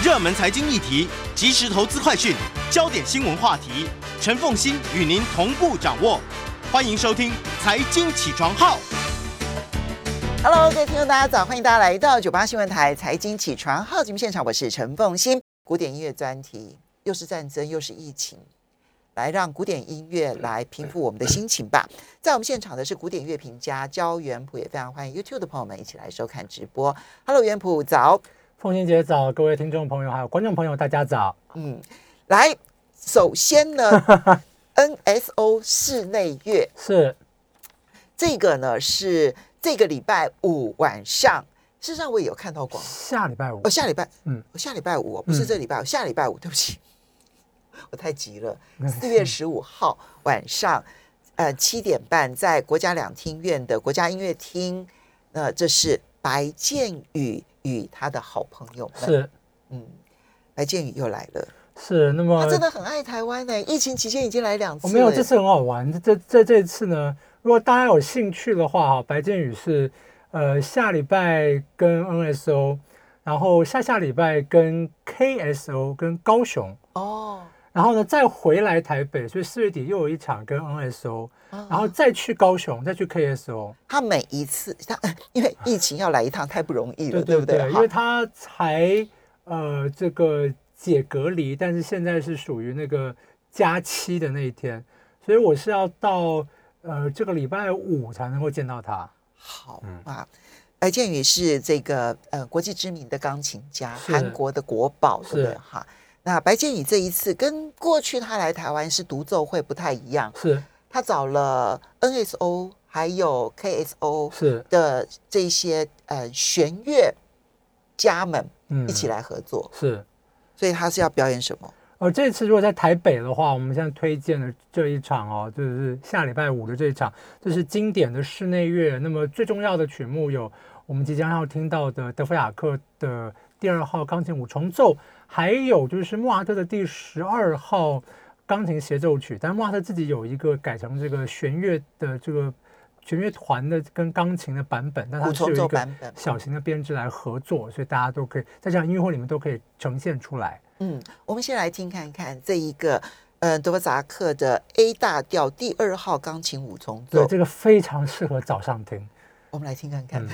热门财经议题、即时投资快讯、焦点新闻话题，陈凤欣与您同步掌握。欢迎收听《财经起床号》。Hello，各位听众，大家早！欢迎大家来到九八新闻台财经起床号节目现场，我是陈凤欣。古典音乐专题，又是战争，又是疫情，来让古典音乐来平复我们的心情吧。在我们现场的是古典乐评家焦元溥，也非常欢迎 YouTube 的朋友们一起来收看直播。Hello，元溥早。凤欣姐早，各位听众朋友还有观众朋友，大家早。嗯，来，首先呢，NSO 室内乐是。这个呢是这个礼拜五晚上，事实上我也有看到广告。下礼拜五。哦，，下礼拜，嗯。嗯，下礼拜五、哦，不是嗯这礼拜五，下礼拜五，对不起，我太急了。四月十五号晚上，呃，七点半，在国家两厅院的国家音乐厅，呃，这是白建宇与他的好朋友们。，是嗯，白建宇又来了，是。那么他真的很爱台湾呢。疫情期间已经来两次没有，这次很好玩。这这这这次呢，如果大家有兴趣的话，哈，白建宇是呃下礼拜跟 NSO，然后下下礼拜跟 KSO 跟高雄，哦，然后呢再回来台北，所以四月底又有一场跟 NSO，然后再去高雄，再去 KSO。他每一次他因为疫情要来一趟太不容易了，对不对？因为他才呃这个解隔离，但是现在是属于那个假期的那一天，所以我是要到呃这个礼拜五才能够见到他。好嗯啊，白建宇是这个呃国际知名的钢琴家，是韩国的国宝，对不对？哈，那白建宇这一次跟过去他来台湾是独奏会不太一样，是他找了 NSO 还有 KSO 是，的这些呃弦乐家们嗯一起来合作，是。所以他是要表演什么？呃，这次如果在台北的话，我们现在推荐的这一场哦，就是下礼拜五的这一场，这是经典的室内乐。那么最重要的曲目有我们即将要听到的德弗雅克的第二号钢琴五重奏，还有就是莫扎特的第十二号钢琴协奏曲。但莫扎特自己有一个改成这个弦乐的这个弦乐团的跟钢琴的版本，但它是有一个小型的编制来合作，所以大家都可以在这场音乐会里面都可以呈现出来。嗯，我们先来听看看这一个呃德沃扎克的 A 大调第二号钢琴五重奏对，奏，这个非常适合早上听。我们来听看看。嗯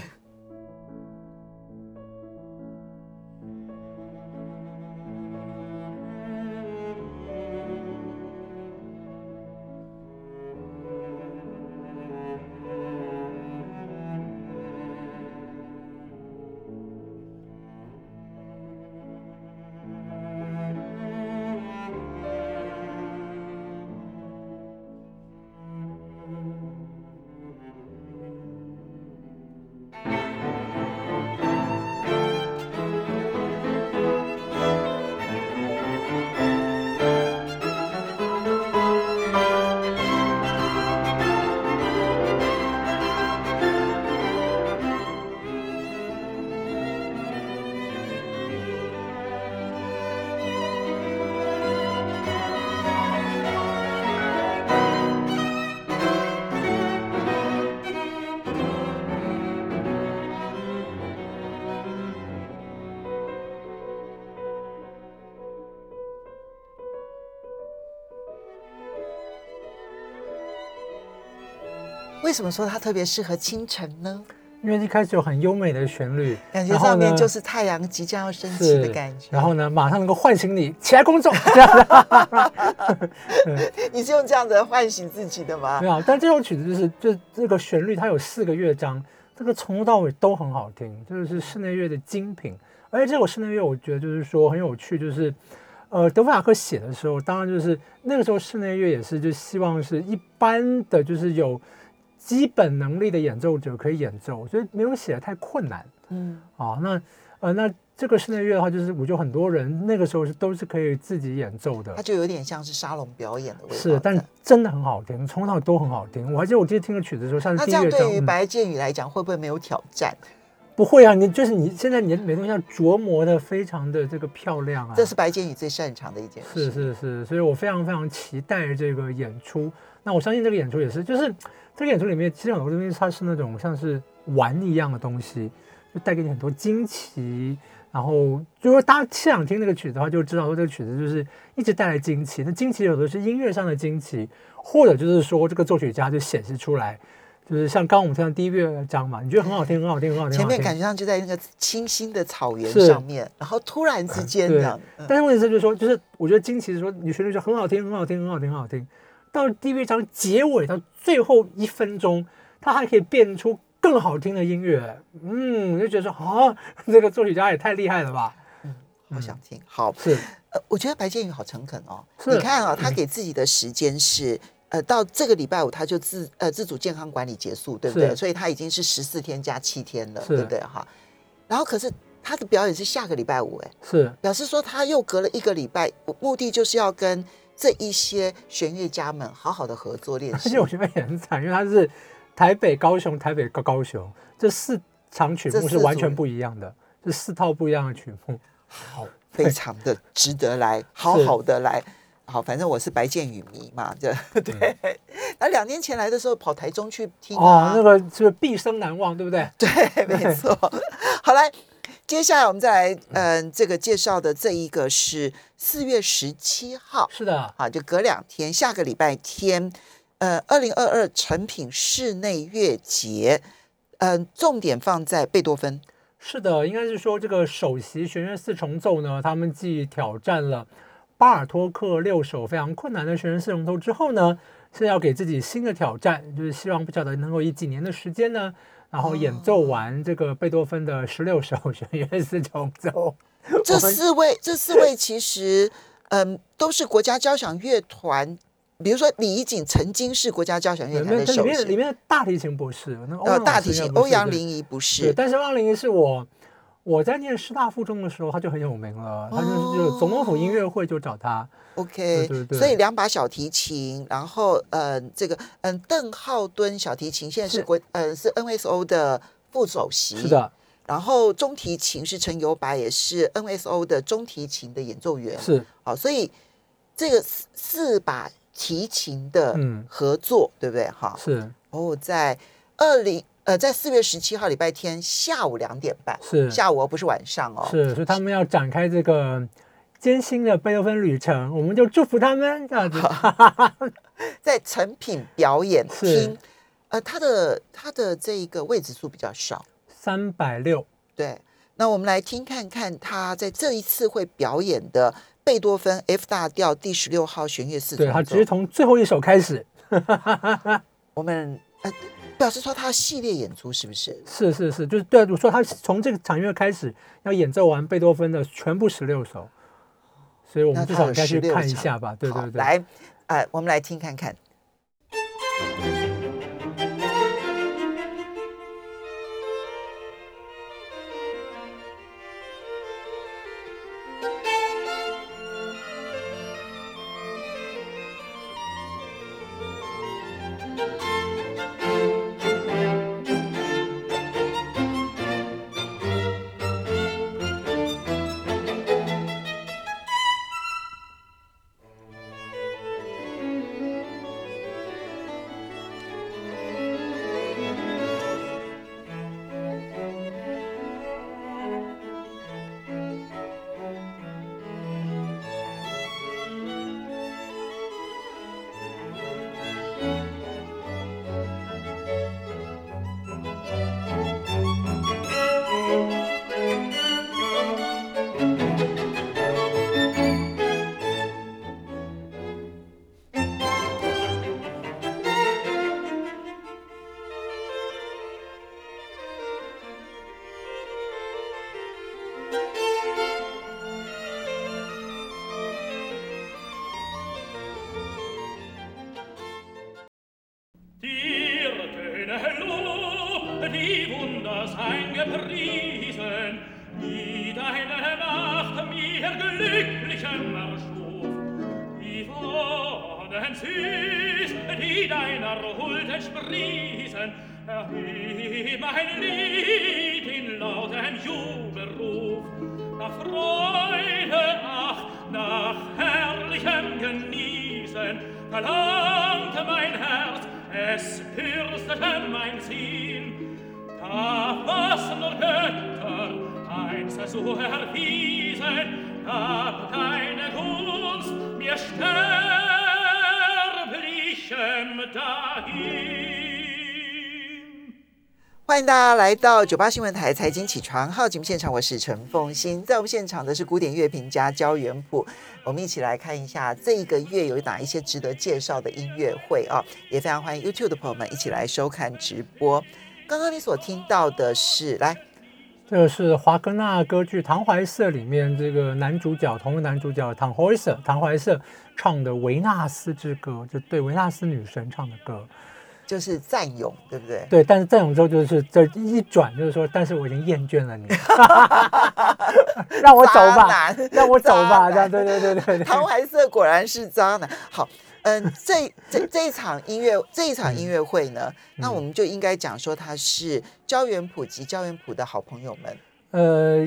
什么说它特别适合清晨呢？因为一开始有很优美的旋律，感觉上面就是太阳即将要升起的感觉。然后呢，马上能够唤醒你起来工作。这样子你是用这样子唤醒自己的吗没？有，但这首曲子就是就这个旋律，它有四个乐章，这个从头到尾都很好听，这个是室内乐的精品。而且这首室内乐，我觉得就是说很有趣，就是呃，德弗雅克写的时候，当然就是那个时候室内乐也是就希望是一般的，就是有基本能力的演奏者可以演奏，所以没有写的太困难嗯，啊。那呃，那这个室内乐的话，就是我觉得很多人那个时候是都是可以自己演奏的它，就有点像是沙龙表演的味道是，但在真的很好听，从头到都很好听。我还记得我第一次听的曲子的时候，像那这样是第一乐章，嗯对于白建宇来讲，会不会没有挑战？不会啊，你就是你现在你每东西要琢磨的非常的这个漂亮啊，这是白建宇最擅长的一件是事。是是，所以我非常非常期待这个演出。那我相信这个演出也是，就是这个演出里面其实很多东西它是那种像是玩一样的东西，就带给你很多惊奇，然后就是大家现场听那个曲子的话，就知道说这个曲子就是一直带来惊奇。那惊奇有的是音乐上的惊奇，或者就是说这个作曲家就显示出来，就是像刚刚我们听到第一乐章嘛，你觉得很好听，很好听，很好听。前面感觉上就在那个清新的草原上面，然后突然之间这对样，嗯但是问题是，就是说，就是我觉得惊奇是说，你旋律就很好听，很好听，很好听，很好听。到第一乐章结尾到最后一分钟，他还可以变出更好听的音乐。嗯，就觉得说，啊，这个作曲家也太厉害了吧？我想听。好，是呃，我觉得白建宇好诚恳哦。是你看啊，他给自己的时间是。呃，到这个礼拜五他就自呃自主健康管理结束，对不对？所以他已经是十四天加七天了，对不对？哈，然后可是他的表演是下个礼拜五，哎，是，表示说他又隔了一个礼拜，目的就是要跟这一些弦乐家们好好的合作练习而且。我觉得也很惨，因为他是台北、高雄、台北、高高雄这四场曲目是完全不一样的，是四套不一样的曲目。好，非常的值得来，好好的来。好，反正我是白剑宇迷嘛，这 对。那两年前来的时候，跑台中去听哦啊，，那个是毕生难忘，对不对？对，没错。好来，接下来我们再来，嗯、这个介绍的这一个是四月十七号，是的，啊，就隔两天，下个礼拜天，呃，二零二二成品室内乐节，嗯、重点放在贝多芬，是的，应该是说这个首席弦乐四重奏呢，他们既挑战了巴尔托克六首非常困难的弦乐四重奏之后呢，现在要给自己新的挑战，就是希望不晓得能够以几年的时间呢，然后演奏完这个贝多芬的十六首弦乐四重奏。这四位，这四位其实，嗯，都是国家交响乐团。比如说，李怡景曾经是国家交响乐团的首席，面里面的大提琴不是，那个大提琴欧阳林怡不，是，但是欧阳林怡是我我在念师大附中的时候，他就很有名了，他就是就总统府音乐会就找他。OK，对对对所以两把小提琴，然后呃，这个嗯，邓浩敦小提琴现在是是国呃是 NSO 的副首席，是，的，然后中提琴是陈友白，也是 NSO 的中提琴的演奏员，是好，所以这个四四把提琴的嗯合作，对不对？哈，是哦，在二零呃，在四月十七号礼拜天下午两点半，是下午哦，不是晚上哦，是，所以他们要展开这个艰辛的贝多芬旅程，我们就祝福他们这样子。在成品表演是厅，呃，他的他的这一个位置数比较少，三百六，对。那我们来听看看他在这一次会表演的贝多芬 F 大调第十六号弦乐四重奏对他只是。从最后一首开始，我们呃表示说他系列演出是不是？是是是，就是对我说他从这个场月开始要演奏完贝多芬的全部十六首，所以我们至少应该去看一下吧。对对对，来，呃，我们来听看看。欢迎大家来到九八新闻台财经起床号节目现场，我是陈凤欣，在我们现场的是古典乐评家焦元溥，我们一起来看一下这一个月有哪一些值得介绍的音乐会啊，也非常欢迎 YouTube 的朋友们一起来收看直播。刚刚你所听到的是，来，这个是华格纳歌剧《唐怀瑟》里面这个男主角，同为男主角唐怀瑟，唐怀瑟唱的《维纳斯之歌》，就对维纳斯女神唱的歌。就是赞咏，对不对？对，但是赞咏之后就是这一转，就是说，但是我已经厌倦了你，让我走吧，男让我走吧，这样对对对对对。唐怀瑟果然是渣男。好，嗯，这这这一场音乐这一场音乐会呢，那我们就应该讲说他是焦元普及焦元溥的好朋友们。呃，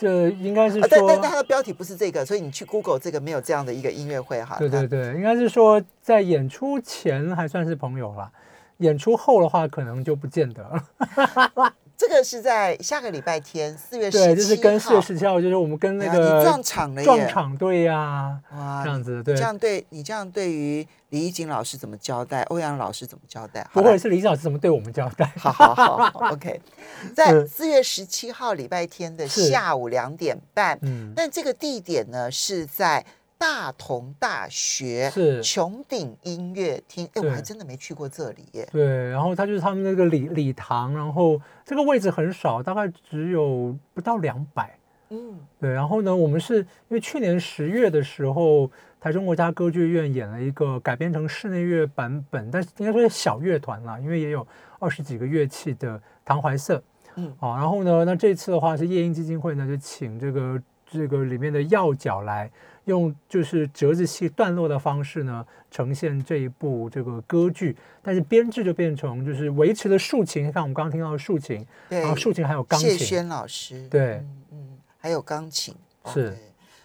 这应该是啊，但说，但但它的标题不是这个，所以你去 Google 这个没有这样的一个音乐会哈。对对对，应该是说在演出前还算是朋友啦，演出后的话可能就不见得了。它这个是在下个礼拜天四月十七对，就是跟四月十七号，就是我们跟那哎呀你个撞场了耶。撞场队呀，哇这样子对。这样对你这样对于李怡景老师怎么交代？欧阳老师怎么交代？好不来。会是李老师怎么对我们交代？好好好好，OK，在嗯。四月十七号礼拜天的下午两点半，嗯，但这个地点呢是在大同大学是穹顶音乐厅。哎，我还真的没去过这里耶。对，然后它就是他们那个礼礼堂，然后这个位置很少，大概只有不到两百。嗯，对，然后呢，我们是因为去年十月的时候，台中国家歌剧院演了一个改编成室内乐版本，但是应该说是小乐团啦，因为也有二十几个乐器的唐怀瑟。嗯啊，然后呢，那这次的话是夜莺基金会呢，就请这个这个里面的要角来用就是折子戏段落的方式呢，呈现这一部这个歌剧，但是编制就变成就是维持了竖琴，像我们刚刚听到的竖琴，对然后，竖琴还有钢琴，谢轩老师，对嗯嗯，还有钢琴。哦是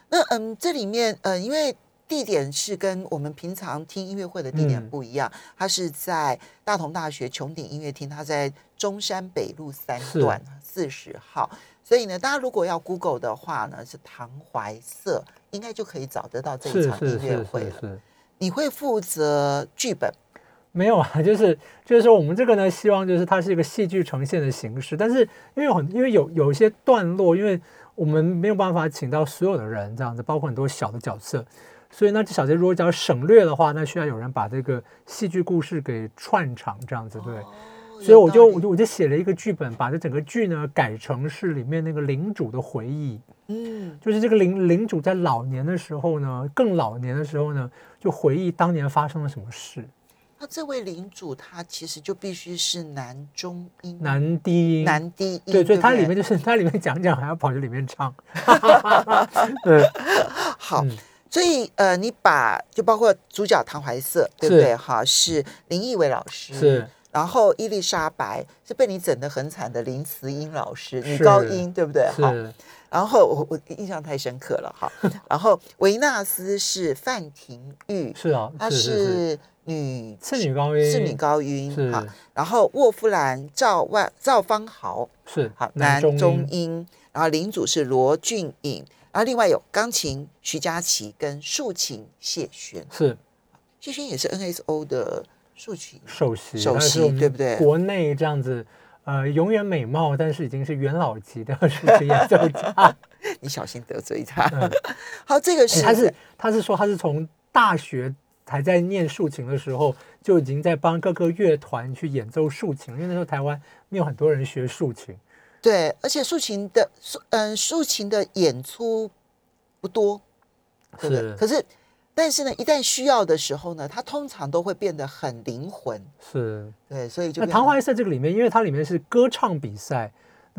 那嗯，这里面呃，因为地点是跟我们平常听音乐会的地点嗯不一样，它是在大同大学穹顶音乐厅，它在中山北路三段四十号。所以呢，大家如果要 Google 的话呢，是唐怀瑟，应该就可以找得到这场音乐会了。是是。你会负责剧本，没有啊，就是就是说，我们这个呢，希望就是它是一个戏剧呈现的形式，但是因为很因为有有一些段落，因为我们没有办法请到所有的人这样子，包括很多小的角色，所以呢这小节如果只要省略的话，那需要有人把这个戏剧故事给串场这样子，对。所以我就我就我就写了一个剧本，把这整个剧呢改成是里面那个领主的回忆，嗯，就是这个领领主在老年的时候呢，更老年的时候呢，就回忆当年发生了什么事。那这位领主他其实就必须是男中音、男低音，男低音，对，所以不对它里面就是它里面讲讲还要跑去里面唱，对，好，嗯所以呃，你把就包括主角唐怀瑟，对不对？哈，是林奕伟老师，是。然后伊丽莎白是被你整得很惨的林慈英老师，女高音，对不对？好，然后我我印象太深刻了哈。然后维纳斯是范廷玉，是啊，她是女是是女高音，是女高音是。哈。然后沃夫兰赵万赵方豪，是好，男男中音，音，然后领主是罗俊颖，然后另外有钢琴徐佳琪跟竖琴谢轩，是。谢轩也是 NSO 的竖琴，首席，首席对不对国内这样子，呃，永远美貌，但是已经是元老级的首席演奏家。你小心得罪他。嗯 好，这个哎是他是他是说他是从大学还在念竖琴的时候，就已经在帮各个乐团去演奏竖琴，因为那时候台湾没有很多人学竖琴。对，而且竖琴的竖嗯竖琴的演出不多，对不对？是可是但是呢，一旦需要的时候呢，它通常都会变得很灵魂，是，对，所以就那唐怀瑟这个里面，因为它里面是歌唱比赛，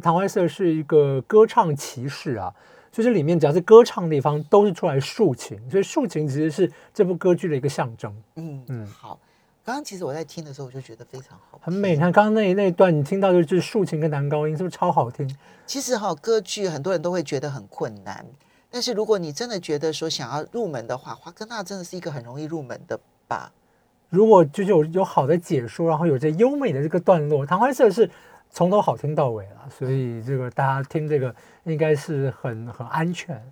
唐怀瑟是一个歌唱骑士啊，所以这里面只要是歌唱的地方都是出来竖琴，所以竖琴其实是这部歌剧的一个象征，嗯嗯嗯好。刚刚其实我在听的时候，我就觉得非常好，很美。你。看刚刚那那一段，你听到就是竖琴跟男高音，是不是超好听？其实哈、歌剧很多人都会觉得很困难，但是如果你真的觉得说想要入门的话，华格纳真的是一个很容易入门的吧？如果就是有有好的解说，然后有这优美的这个段落，唐怀瑟是从头好听到尾了，所以这个大家听这个应该是很很安全，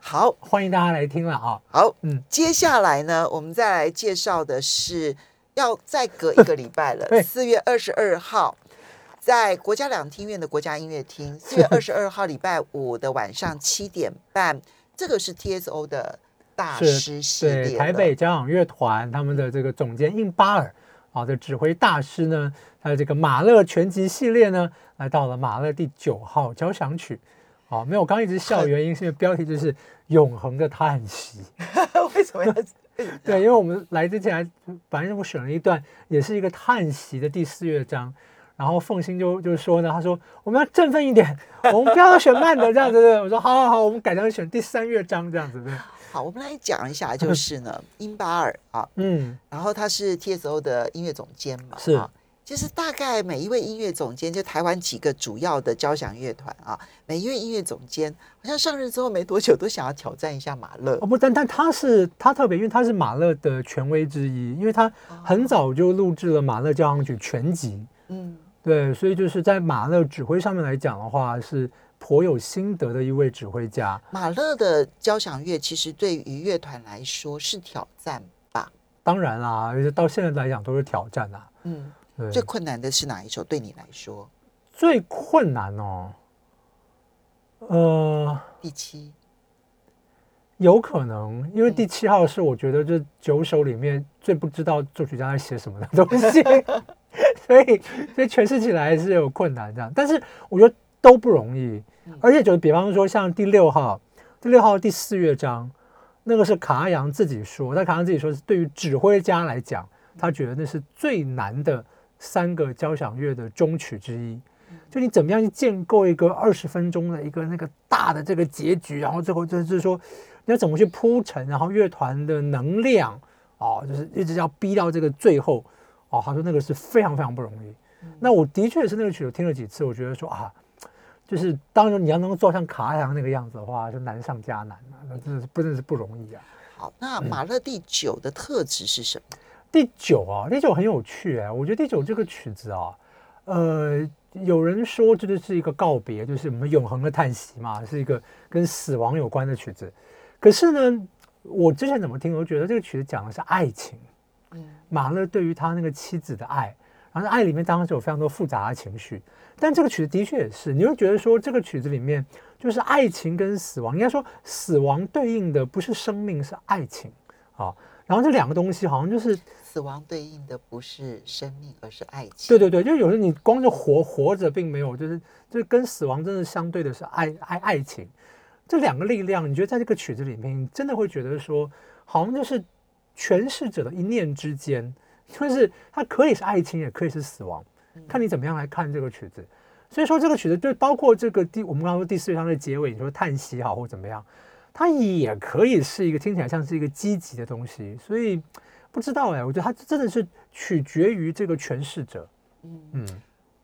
好欢迎大家来听了啊。好，嗯接下来呢，我们再来介绍的是要再隔一个礼拜了 对，四月二十二号。在国家两厅院的国家音乐厅，四月二十二号礼拜五的晚上七点半，这个是 TSO 的大是师系列对，台北交响乐团他们的这个总监印巴尔啊的指挥大师呢，他的这个马勒全集系列呢，来到了马勒第九号交响曲。啊，没有，我刚刚一直笑，的原因是因为标题就是“永恒的叹息 为什么要？”。对，因为我们来之前还本来我选了一段，也是一个叹息的第四乐章。然后凤欣就就说呢，他说我们要振奋一点，我们不要选慢的这样子对。我说好好好，我们改成选第三乐章这样子对。好，我们来讲一下，就是呢，英巴尔啊，嗯，然后他是 TSO 的音乐总监嘛，是啊。其实大概每一位音乐总监，就台湾几个主要的交响乐团啊，每一位音乐总监好像上任之后没多久，都想要挑战一下马勒哦。不，但但他是他特别，因为他是马勒的权威之一，因为他很早就录制了马勒交响曲全集，嗯，对，所以就是在马勒指挥上面来讲的话，是颇有心得的一位指挥家。马勒的交响乐其实对于乐团来说是挑战吧？当然啦，而且到现在来讲都是挑战啊。嗯，对，最困难的是哪一首？对你来说，最困难哦，呃，第七。有可能，因为第七号是我觉得这九首里面最不知道作曲家在写什么的东西，所以所以诠释起来是有困难这样。但是我觉得都不容易，而且就比方说像第六号，第六号第四乐章，那个是卡阿扬自己说，但卡阿扬自己说是对于指挥家来讲，他觉得那是最难的三个交响乐的终曲之一。就你怎么样去建构一个二十分钟的一个那个大的这个结局，然后最后就是说你要怎么去铺陈，然后乐团的能量哦，就是一直要逼到这个最后哦。他说那个是非常非常不容易。那我的确是那个曲，我听了几次，我觉得说啊，就是当然你要能够做像卡扬那个样子的话，就难上加难了、那真的是真的是不容易啊。好，那马勒第九的特质是什么？第九啊，第九很有趣哎，我觉得第九这个曲子啊，呃，有人说这就是一个告别，就是我们永恒的叹息嘛，是一个跟死亡有关的曲子。可是呢，我之前怎么听，我都觉得这个曲子讲的是爱情，嗯马勒对于他那个妻子的爱，然后在爱里面当然是有非常多复杂的情绪，但这个曲子的确也是，你会觉得说这个曲子里面就是爱情跟死亡，应该说死亡对应的不是生命，是爱情啊。然后这两个东西好像就是死亡对应的不是生命，而是爱情。对对对，就有时候你光是活活着，并没有，就是就是跟死亡真的相对的是爱爱爱情，这两个力量，你觉得在这个曲子里面，你真的会觉得说，好像就是诠释者的一念之间，就是它可以是爱情，也可以是死亡，看你怎么样来看这个曲子。所以说这个曲子就包括这个第我们刚刚说第四乐章的结尾，你说叹息好或怎么样，它也可以是一个听起来像是一个积极的东西。所以不知道哎，我觉得它真的是取决于这个诠释者。嗯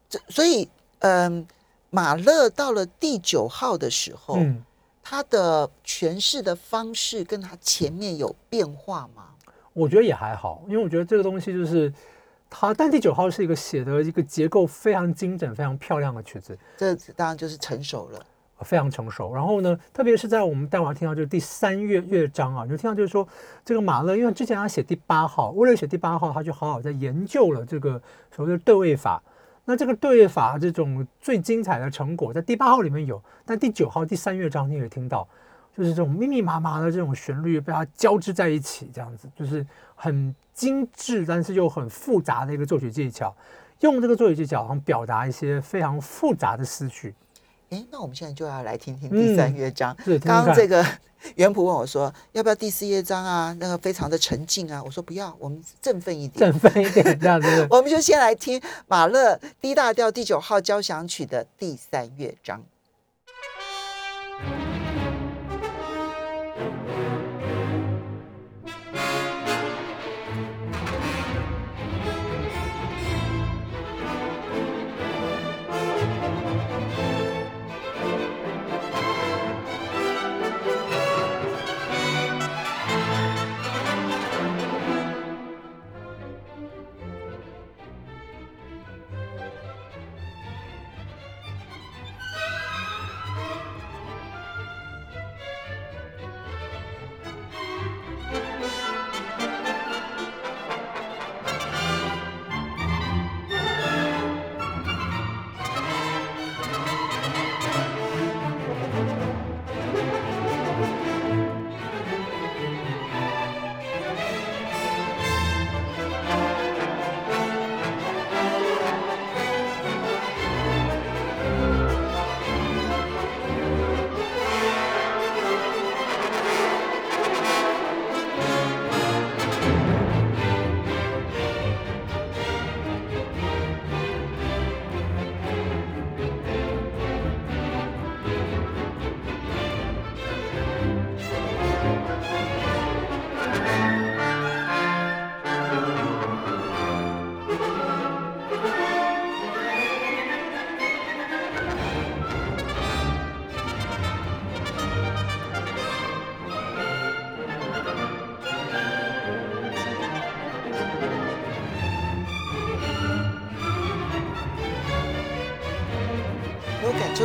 这所以，嗯，马勒到了第九号的时候，嗯，他的诠释的方式跟他前面有变化吗？我觉得也还好，因为我觉得这个东西就是它，但第九号是一个写的一个结构非常精整、非常漂亮的曲子。这当然就是成熟了。非常成熟。然后呢，特别是在我们待会儿听到就是第三乐乐章啊，你就听到就是说这个马勒，因为之前他写第八号，为了写第八号，他就好好在研究了这个所谓的对位法。那这个对位法这种最精彩的成果，在第八号里面有，但第九号第三乐章你也听到，就是这种密密麻麻的这种旋律被它交织在一起，这样子就是很精致，但是又很复杂的一个作曲技巧。用这个作曲技巧，然后表达一些非常复杂的思绪。哎，那我们现在就要来听听第三乐章。刚刚这个 袁普问我说，要不要第四乐章啊？那个非常的沉静啊。我说不要，我们振奋一点。振奋一点，这样子。我们就先来听马勒 D 大调第九号交响曲的第三乐章。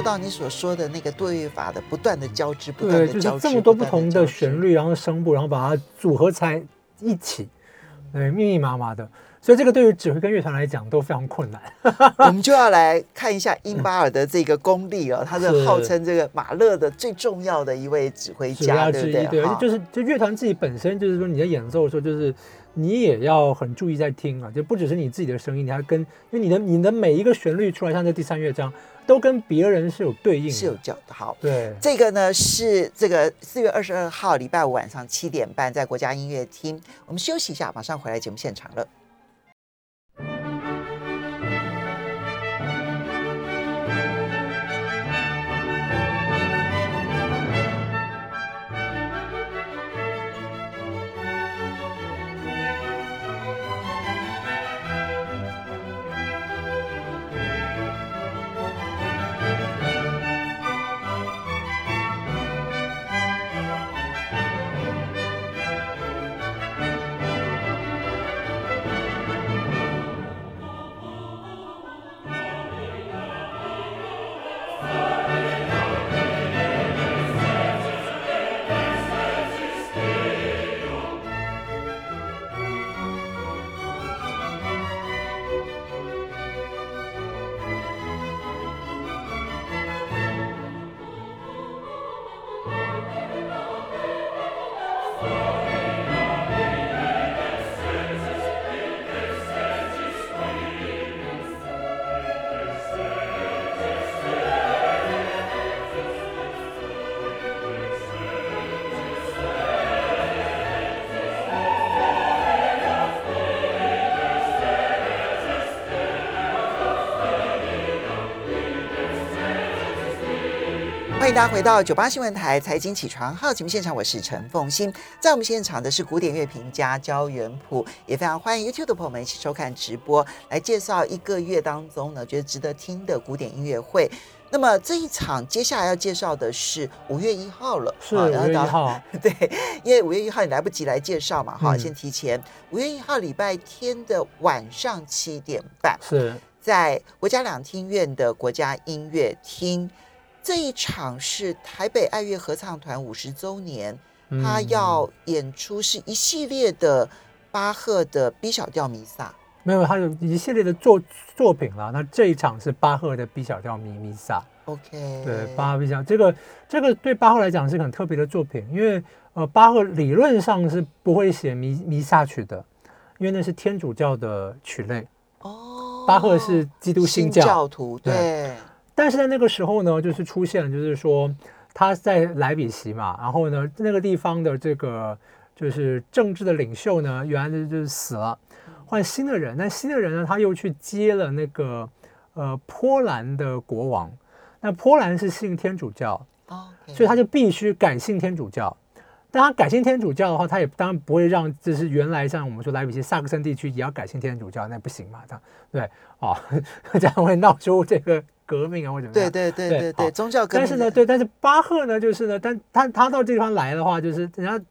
到你所说的那个对乐法的不断的交织，不断对，就是的交织，这么多不同的旋。律，然后声部，然后把它组合在一起，对，密密麻麻的。所以这个对于指挥跟乐团来讲都非常困难。我们就要来看一下英巴尔的这个功力哦，他是是号称这个马勒的最重要的一位指挥家，之一，对不对？对，而且就是就乐团自己本身就是说你在演奏的时候，就是你也要很注意在听啊，就不只是你自己的声音，你还跟因为你的你的每一个旋律出来，像这第三乐章，都跟别人是有对应的，是有交的。好，对。这个呢是这个四月二十二号礼拜五晚上七点半在国家音乐厅。我们休息一下，马上回来节目现场了。欢迎大家回到九八新闻台财经起床号节目现场，我是陈凤欣。在我们现场的是古典乐评家焦元溥，也非常欢迎 YouTube 的朋友们一起收看直播，来介绍一个月当中呢觉得值得听的古典音乐会。那么这一场接下来要介绍的是五月一号了，是五月一号，对，因为五月一号你来不及来介绍嘛，哈、嗯先提前。五月一号礼拜天的晚上七点半，是在国家两厅院的国家音乐厅，这一场是台北爱乐合唱团五十周年，他嗯要演出是一系列的巴赫的 B 小调弥撒。没有，他有一系列的作作品啦。那这一场是巴赫的 B 小调弥弥撒，OK，对，巴赫 B 小这个这个对巴赫来讲是很特别的作品，因为呃，巴赫理论上是不会写弥弥撒曲的，因为那是天主教的曲类。哦，巴赫是基督新教徒，对对，但是在那个时候呢，就是出现了，就是说他在莱比锡嘛，然后呢，那个地方的这个就是政治的领袖呢，原来就就是死了，换新的人，那新的人呢，他又去接了那个呃波兰的国王，那波兰是信天主教，哦，所以他就必须改信天主教。但他改信天主教的话，他也当然不会让就是原来像我们说莱比锡萨克森地区也要改信天主教，那不行嘛，这样。对哦，这样会闹出这个革命啊或者怎么样。对对对对对对，宗教革命。但是呢，对，但是巴赫呢，就是呢，但他他到这地方来的话，就是人家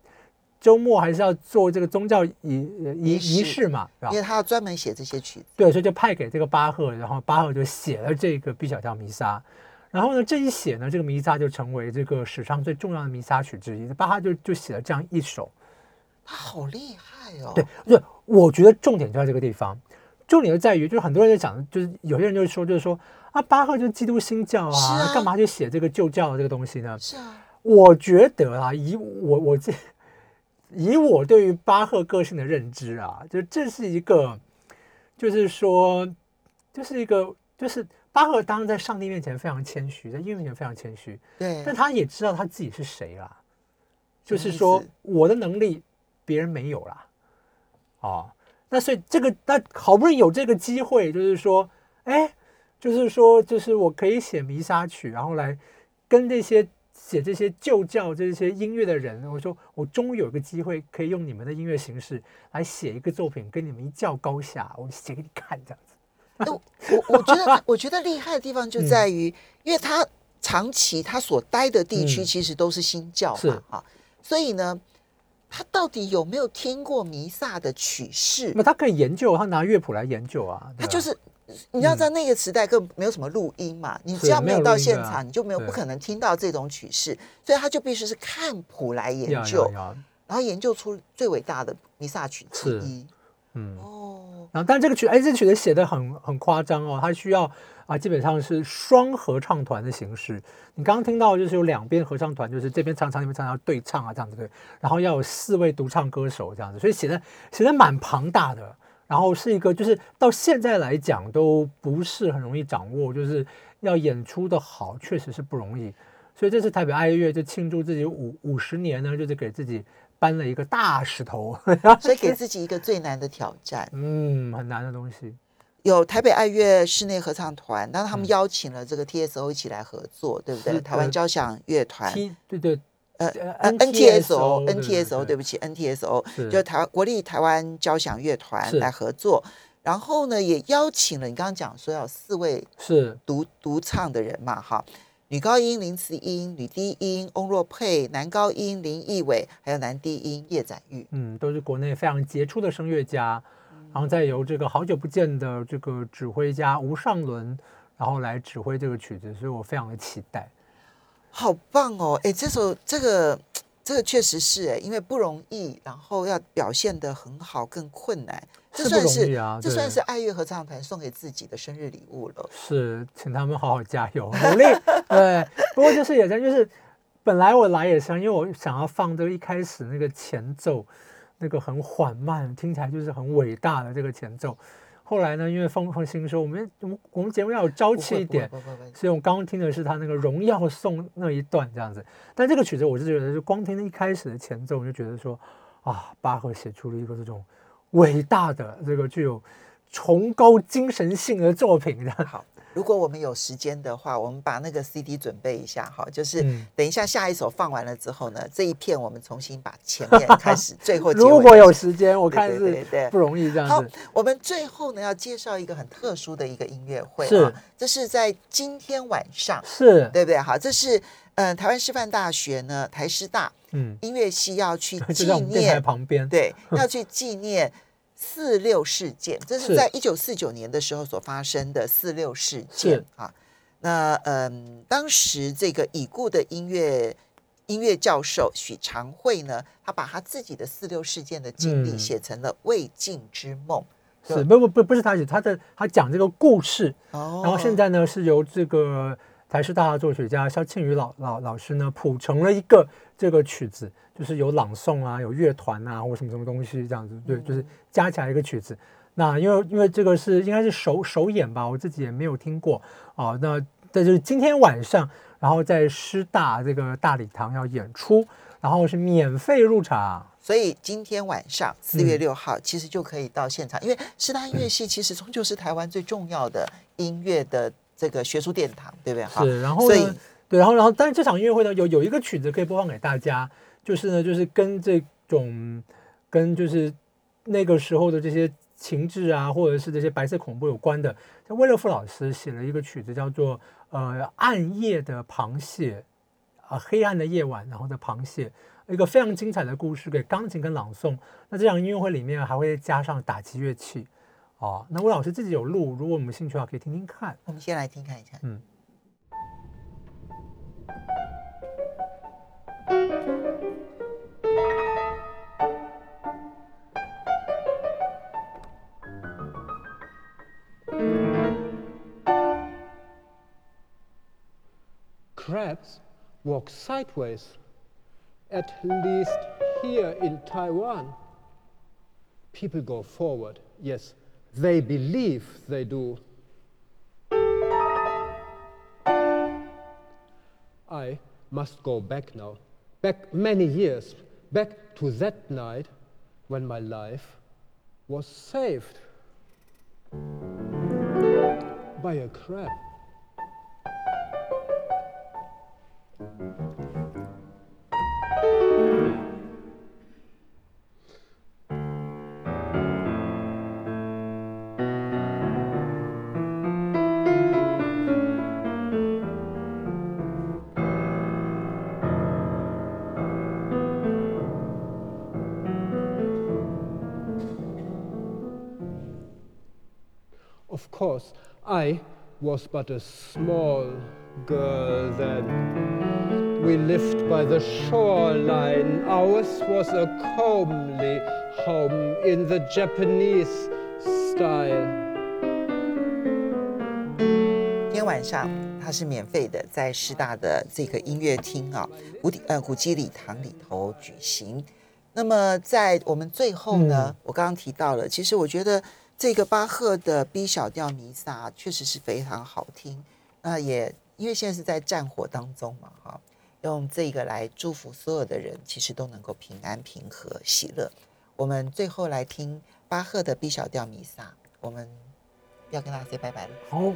周末还是要做这个宗教仪呃仪仪式仪式嘛，是吧因？为他要专门写这些曲子。对，所以就派给这个巴赫，然后巴赫就写了这个 B 小调弥撒。然后呢，这一写呢，这个弥撒就成为这个史上最重要的弥撒曲之一。巴哈就就写了这样一首。他好厉害哦！对，对，我觉得重点就在这个地方，重点就在于，就是很多人在讲，就是有些人就说，就是说啊，巴赫就是基督新教是啊，啊干嘛去写这个旧教的这个东西呢？是啊，我觉得啊，以我我这以我对于巴赫个性的认知啊，就这是一个，就是说，就是一个，就是巴赫当然在上帝面前非常谦虚，在音乐面前非常谦虚，对。但，他也知道他自己是谁啦，就是说我的能力别人没有啦，哦，那所以这个那好不容易有这个机会，就是说，哎，就是说，就是我可以写弥撒曲，然后来跟这些写这些旧教这些音乐的人，我说我终于有一个机会可以用你们的音乐形式来写一个作品，跟你们一较高下，我写给你看这样子。那我我我觉得 我觉得厉害的地方就嗯在于，因为他长期他所待的地区嗯其实都是新教是嘛，啊，所以呢，他到底有没有听过弥撒的曲式那？他可以研究，他拿乐谱来研究啊，他就是你要在那个时代根本没有什么录音嘛，你只要没有到现场，你就没有不可能听到这种曲式，所以他就必须是看谱来研究然后研究出最伟大的弥撒曲之一。嗯。哦，然后，但这个曲，哎，这个曲子写的很很夸张哦，它需要啊，基本上是双合唱团的形式。你刚刚听到就是有两边合唱团，就是这边唱唱，那边唱，要对唱啊，这样子对。然后要有四位独唱歌手这样子，所以写的写的蛮庞大的。然后是一个，就是到现在来讲都不是很容易掌握，就是要演出的好，确实是不容易。所以这次台北爱乐就庆祝自己五五十年呢，就是给自己搬了一个大石头，所以给自己一个最难的挑战。嗯，很难的东西。有台北爱乐室内合唱团，但是他们嗯邀请了这个 TSO 一起来合作，对不对？台湾呃交响乐团。T 对对，呃呃 NTSO NTSO 对不起 NTSO 就台湾国立台湾交响乐团是。来合作，然后呢也邀请了你刚刚讲说要有四位是。独独唱的人嘛哈，女高音林慈英、女低音翁若佩、男高音林奕伟，还有男低音叶展玉。嗯，都是国内非常杰出的声乐家，然后再由这个好久不见的这个指挥家吴尚伦，然后来指挥这个曲子，所以我非常的期待。好棒哦！哎，这首这个这个确实是哎，因为不容易，然后要表现的很好，更困难。这算是易啊这算是爱乐合唱团送给自己的生日礼物了。是，请他们好好加油，努力。对，不过就是也真就是，本来我来也是，因为我想要放这个一开始那个前奏，那个很缓慢，听起来就是很伟大的这个前奏。后来呢，因为凤凤新说我们我们我们节目要有朝气一点，所以我刚刚听的是他那个荣耀颂那一段这样子。但这个曲子我是觉得，就光听一开始的前奏，我就觉得说，啊，巴赫写出了一个这种伟大的这个具有崇高精神性的作品。好，如果我们有时间的话，我们把那个 CD 准备一下哈，就是嗯等一下下一首放完了之后呢，这一片我们重新把前面 开始，最后如果有时间，我看是对不容易这样子好。，我们最后呢要介绍一个很特殊的一个音乐会是啊，这是在今天晚上，是，对不对？好，这是嗯、呃台湾师范大学呢台师大嗯，音乐系要去 就纪念，旁边。对，要去纪念。四六事件，这是是在一九四九年的时候所发生的四六事件啊。那嗯，当时这个已故的音乐音乐教授许长惠呢，他把他自己的四六事件的经历嗯写成了《未尽之梦》。是不不不不是他写，他的他讲这个故事，哦然后现在呢是由这个台师大的作曲家肖庆宇老老老师呢谱成了一个这个曲子，就是有朗诵啊，有乐团啊，或什么什么东西这样子，对，就是加起来一个曲子。那因为因为这个是应该是首首演吧，我自己也没有听过啊。那这就是今天晚上，然后在师大这个大礼堂要演出，然后是免费入场。所以今天晚上四嗯月六号，其实就可以到现场，因为师大音乐系其实终究是台湾最重要的音乐的这个学术殿堂，对不对？哈是，然后所以呢，对，然后然后，但是这场音乐会呢，有有一个曲子可以播放给大家，就是呢，就是跟这种跟就是那个时候的这些情志啊，或者是这些白色恐怖有关的，像威勒夫老师写了一个曲子，叫做呃暗夜的螃蟹，啊、黑暗的夜晚，然后的螃蟹。一个非常精彩的故事，给钢琴跟朗诵。那这场音乐会里面还会加上打击乐器，哦。那魏老师自己有录，如果我们有兴趣的话，可以听听看。我们先来听看一下。嗯。Crabs walk sideways, at least here in Taiwan. People go forward, yes, they believe they do. I must go back now, back many years, back to that night when my life was saved by a crab. Was but a small girl then. We lived by the shoreline. Ours was a comely home in the Japanese style. 天晚上它是免费的，在师大的这个音乐厅啊，古底呃古迹礼堂里头举行。那么在我们最后呢，我刚刚提到了，其实我觉得这个巴赫的 B 小调弥撒确实是非常好听。那也因为现在是在战火当中嘛，哈，用这个来祝福所有的人，其实都能够平安、平和、喜乐。我们最后来听巴赫的 B 小调弥撒，我们要跟大家说拜拜了。好，